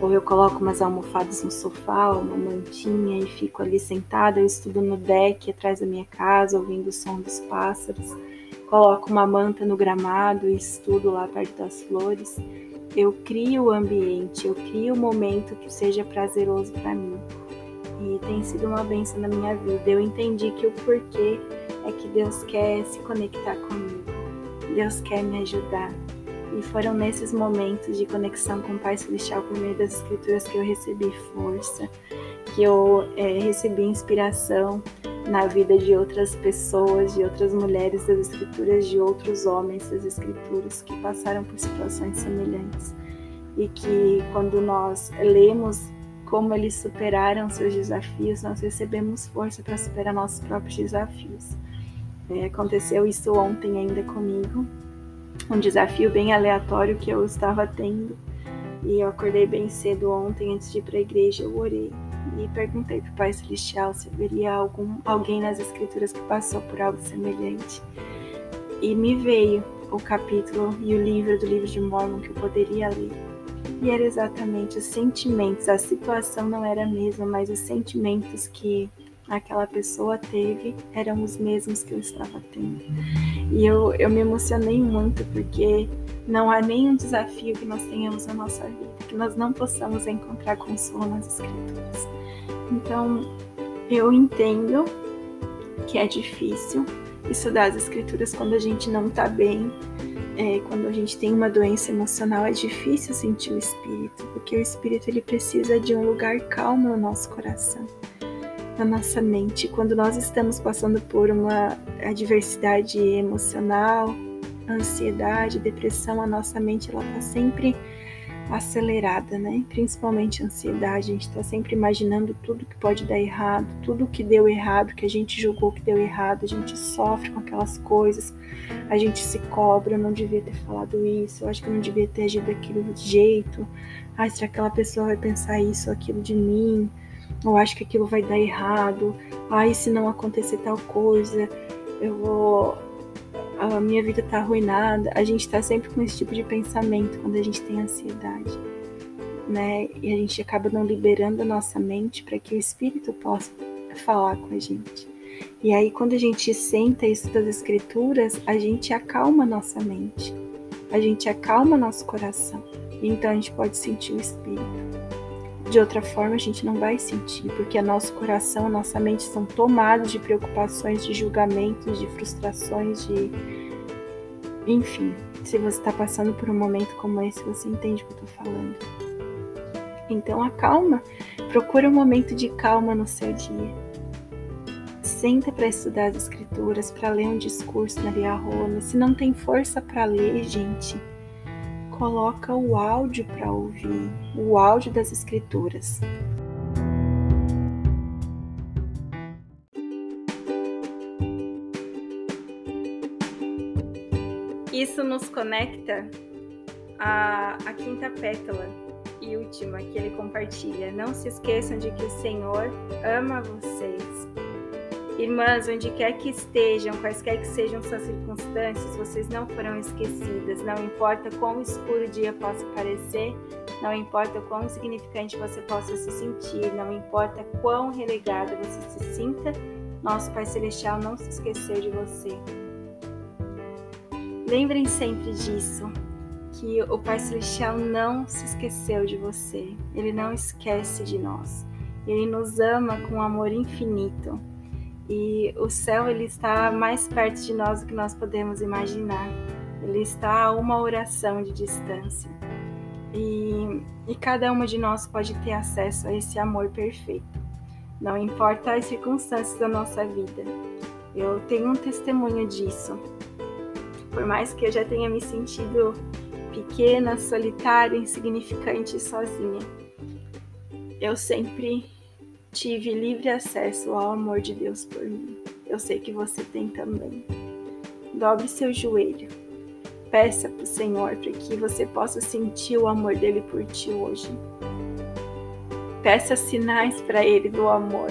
A: ou eu coloco umas almofadas no sofá, uma mantinha e fico ali sentada, eu estudo no deck atrás da minha casa, ouvindo o som dos pássaros, coloco uma manta no gramado e estudo lá perto das flores. Eu crio o ambiente, eu crio o momento que seja prazeroso para mim. E tem sido uma benção na minha vida. Eu entendi que o porquê é que Deus quer se conectar comigo. Deus quer me ajudar. E foram nesses momentos de conexão com o Pai Celestial por meio das Escrituras que eu recebi força, que eu é, recebi inspiração na vida de outras pessoas, de outras mulheres das Escrituras, de outros homens das Escrituras que passaram por situações semelhantes. E que quando nós lemos como eles superaram seus desafios, nós recebemos força para superar nossos próprios desafios. É, aconteceu isso ontem ainda comigo, um desafio bem aleatório que eu estava tendo. E eu acordei bem cedo ontem, antes de ir para a igreja, eu orei e perguntei para o Pai Celestial se haveria algum, alguém nas Escrituras que passou por algo semelhante. E me veio o capítulo e o livro do livro de Mormon que eu poderia ler. E era exatamente os sentimentos, a situação não era a mesma, mas os sentimentos que aquela pessoa teve eram os mesmos que eu estava tendo. E eu, eu me emocionei muito porque não há nenhum desafio que nós tenhamos na nossa vida que nós não possamos encontrar consolo nas Escrituras. Então, eu entendo que é difícil estudar as Escrituras quando a gente não está bem, é, quando a gente tem uma doença emocional, é difícil sentir o Espírito, porque o Espírito ele precisa de um lugar calmo no nosso coração na nossa mente. Quando nós estamos passando por uma adversidade emocional, ansiedade, depressão, a nossa mente ela está sempre acelerada, né? Principalmente ansiedade, a gente está sempre imaginando tudo que pode dar errado, tudo que deu errado, que a gente julgou que deu errado, a gente sofre com aquelas coisas, a gente se cobra, eu não devia ter falado isso, eu acho que eu não devia ter agido daquele jeito, ah, será que aquela pessoa vai pensar isso ou aquilo de mim? Eu acho que aquilo vai dar errado, ai, se não acontecer tal coisa, eu vou. A minha vida tá arruinada. A gente tá sempre com esse tipo de pensamento quando a gente tem ansiedade, né? E a gente acaba não liberando a nossa mente para que o espírito possa falar com a gente. E aí, quando a gente senta isso das escrituras, a gente acalma nossa mente, a gente acalma nosso coração. Então a gente pode sentir o espírito. De outra forma, a gente não vai sentir, porque nosso coração, nossa mente são tomados de preocupações, de julgamentos, de frustrações, de. Enfim, se você está passando por um momento como esse, você entende o que eu estou falando. Então, acalma. Procura um momento de calma no seu dia. Senta para estudar as escrituras, para ler um discurso na Lia Roma. Se não tem força para ler, gente, coloca o áudio para ouvir, o áudio das escrituras. Isso nos conecta à, à quinta pétala e última que ele compartilha. Não se esqueçam de que o Senhor ama vocês Irmãs, onde quer que estejam, quaisquer que sejam suas circunstâncias, vocês não foram esquecidas. Não importa quão escuro o dia possa parecer, não importa quão insignificante você possa se sentir, não importa quão relegado você se sinta, nosso Pai Celestial não se esqueceu de você. Lembrem sempre disso, que o Pai Celestial não se esqueceu de você. Ele não esquece de nós. Ele nos ama com um amor infinito. E o céu ele está mais perto de nós do que nós podemos imaginar. Ele está a uma oração de distância. E, e cada uma de nós pode ter acesso a esse amor perfeito. Não importa as circunstâncias da nossa vida. Eu tenho um testemunho disso. Por mais que eu já tenha me sentido pequena, solitária, insignificante e sozinha, eu sempre tive livre acesso ao amor de Deus por mim. Eu sei que você tem também. Dobre seu joelho. Peça para o Senhor para que você possa sentir o amor dele por ti hoje. Peça sinais para ele do amor.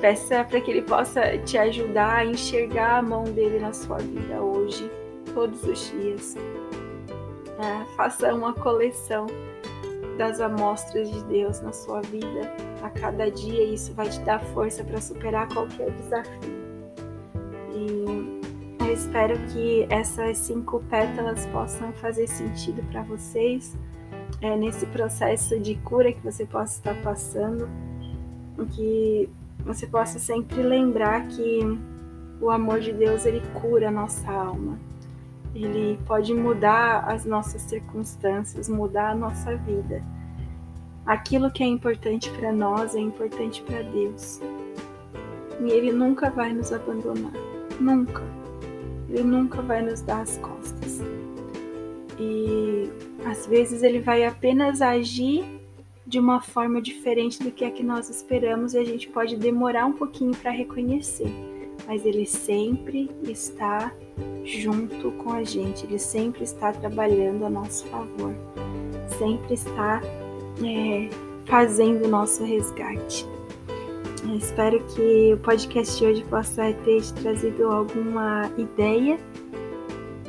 A: Peça para que ele possa te ajudar a enxergar a mão dele na sua vida hoje, todos os dias. É, faça uma coleção das amostras de Deus na sua vida a cada dia. Isso vai te dar força para superar qualquer desafio. E eu espero que essas cinco pétalas possam fazer sentido para vocês é, nesse processo de cura que você possa estar passando, que você possa sempre lembrar que o amor de Deus ele cura a nossa alma. Ele pode mudar as nossas circunstâncias, mudar a nossa vida. Aquilo que é importante para nós é importante para Deus. E Ele nunca vai nos abandonar. Nunca. Ele nunca vai nos dar as costas. E às vezes Ele vai apenas agir de uma forma diferente do que é que nós esperamos e a gente pode demorar um pouquinho para reconhecer. mas Ele sempre está junto com a gente, Ele sempre está trabalhando a nosso favor, sempre está é, fazendo o nosso resgate. Eu espero que o podcast de hoje possa ter te trazido alguma ideia.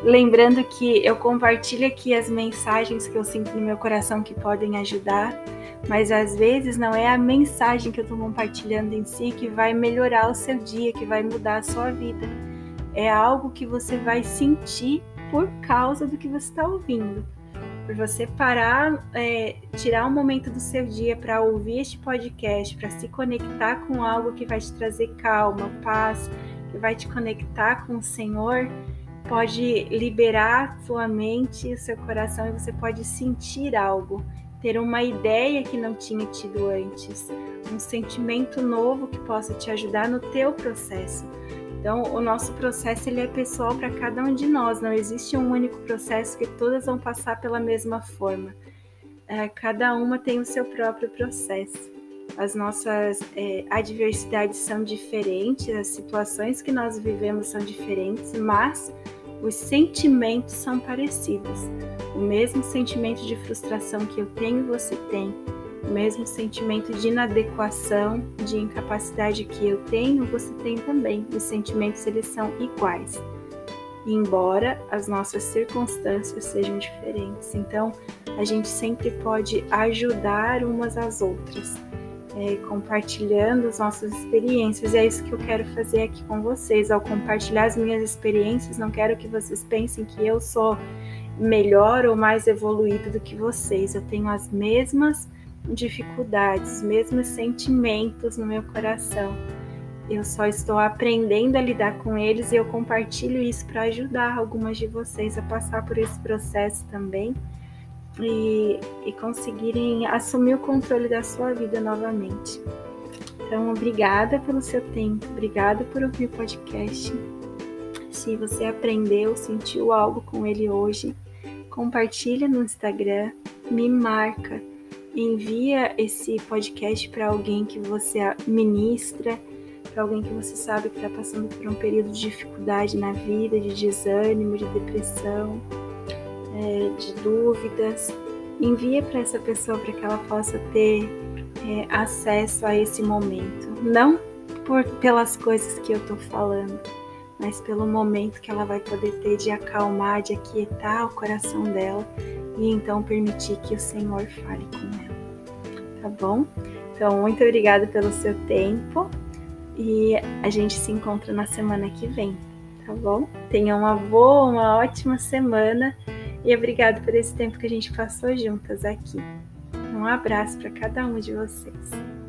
A: Lembrando que eu compartilho aqui as mensagens que eu sinto no meu coração que podem ajudar, mas às vezes não é a mensagem que eu estou compartilhando em si que vai melhorar o seu dia, que vai mudar a sua vida. É algo que você vai sentir por causa do que você está ouvindo. Por você parar, é, tirar um momento do seu dia para ouvir este podcast, para se conectar com algo que vai te trazer calma, paz, que vai te conectar com o Senhor, pode liberar sua mente o seu coração e você pode sentir algo, ter uma ideia que não tinha tido antes, um sentimento novo que possa te ajudar no teu processo. Então, o nosso processo ele é pessoal para cada um de nós, não existe um único processo que todas vão passar pela mesma forma. É, cada uma tem o seu próprio processo. As nossas é, adversidades são diferentes, as situações que nós vivemos são diferentes, mas os sentimentos são parecidos. O mesmo sentimento de frustração que eu tenho, você tem o mesmo sentimento de inadequação, de incapacidade que eu tenho, você tem também. Os sentimentos eles são iguais, embora as nossas circunstâncias sejam diferentes. Então, a gente sempre pode ajudar umas às outras, é, compartilhando as nossas experiências. E é isso que eu quero fazer aqui com vocês. Ao compartilhar as minhas experiências, não quero que vocês pensem que eu sou melhor ou mais evoluído do que vocês. Eu tenho as mesmas dificuldades, mesmos sentimentos no meu coração. Eu só estou aprendendo a lidar com eles e eu compartilho isso para ajudar algumas de vocês a passar por esse processo também e, e conseguirem assumir o controle da sua vida novamente. Então, obrigada pelo seu tempo, obrigada por ouvir o podcast. Se você aprendeu, sentiu algo com ele hoje, compartilha no Instagram, me marca envia esse podcast para alguém que você ministra, para alguém que você sabe que está passando por um período de dificuldade na vida, de desânimo, de depressão, é, de dúvidas. Envia para essa pessoa para que ela possa ter é, acesso a esse momento. Não por, pelas coisas que eu estou falando, mas pelo momento que ela vai poder ter de acalmar, de aquietar o coração dela e então permitir que o Senhor fale com ela. Tá bom? Então, muito obrigada pelo seu tempo e a gente se encontra na semana que vem, tá bom? Tenha uma boa, uma ótima semana e obrigado por esse tempo que a gente passou juntas aqui. Um abraço para cada um de vocês.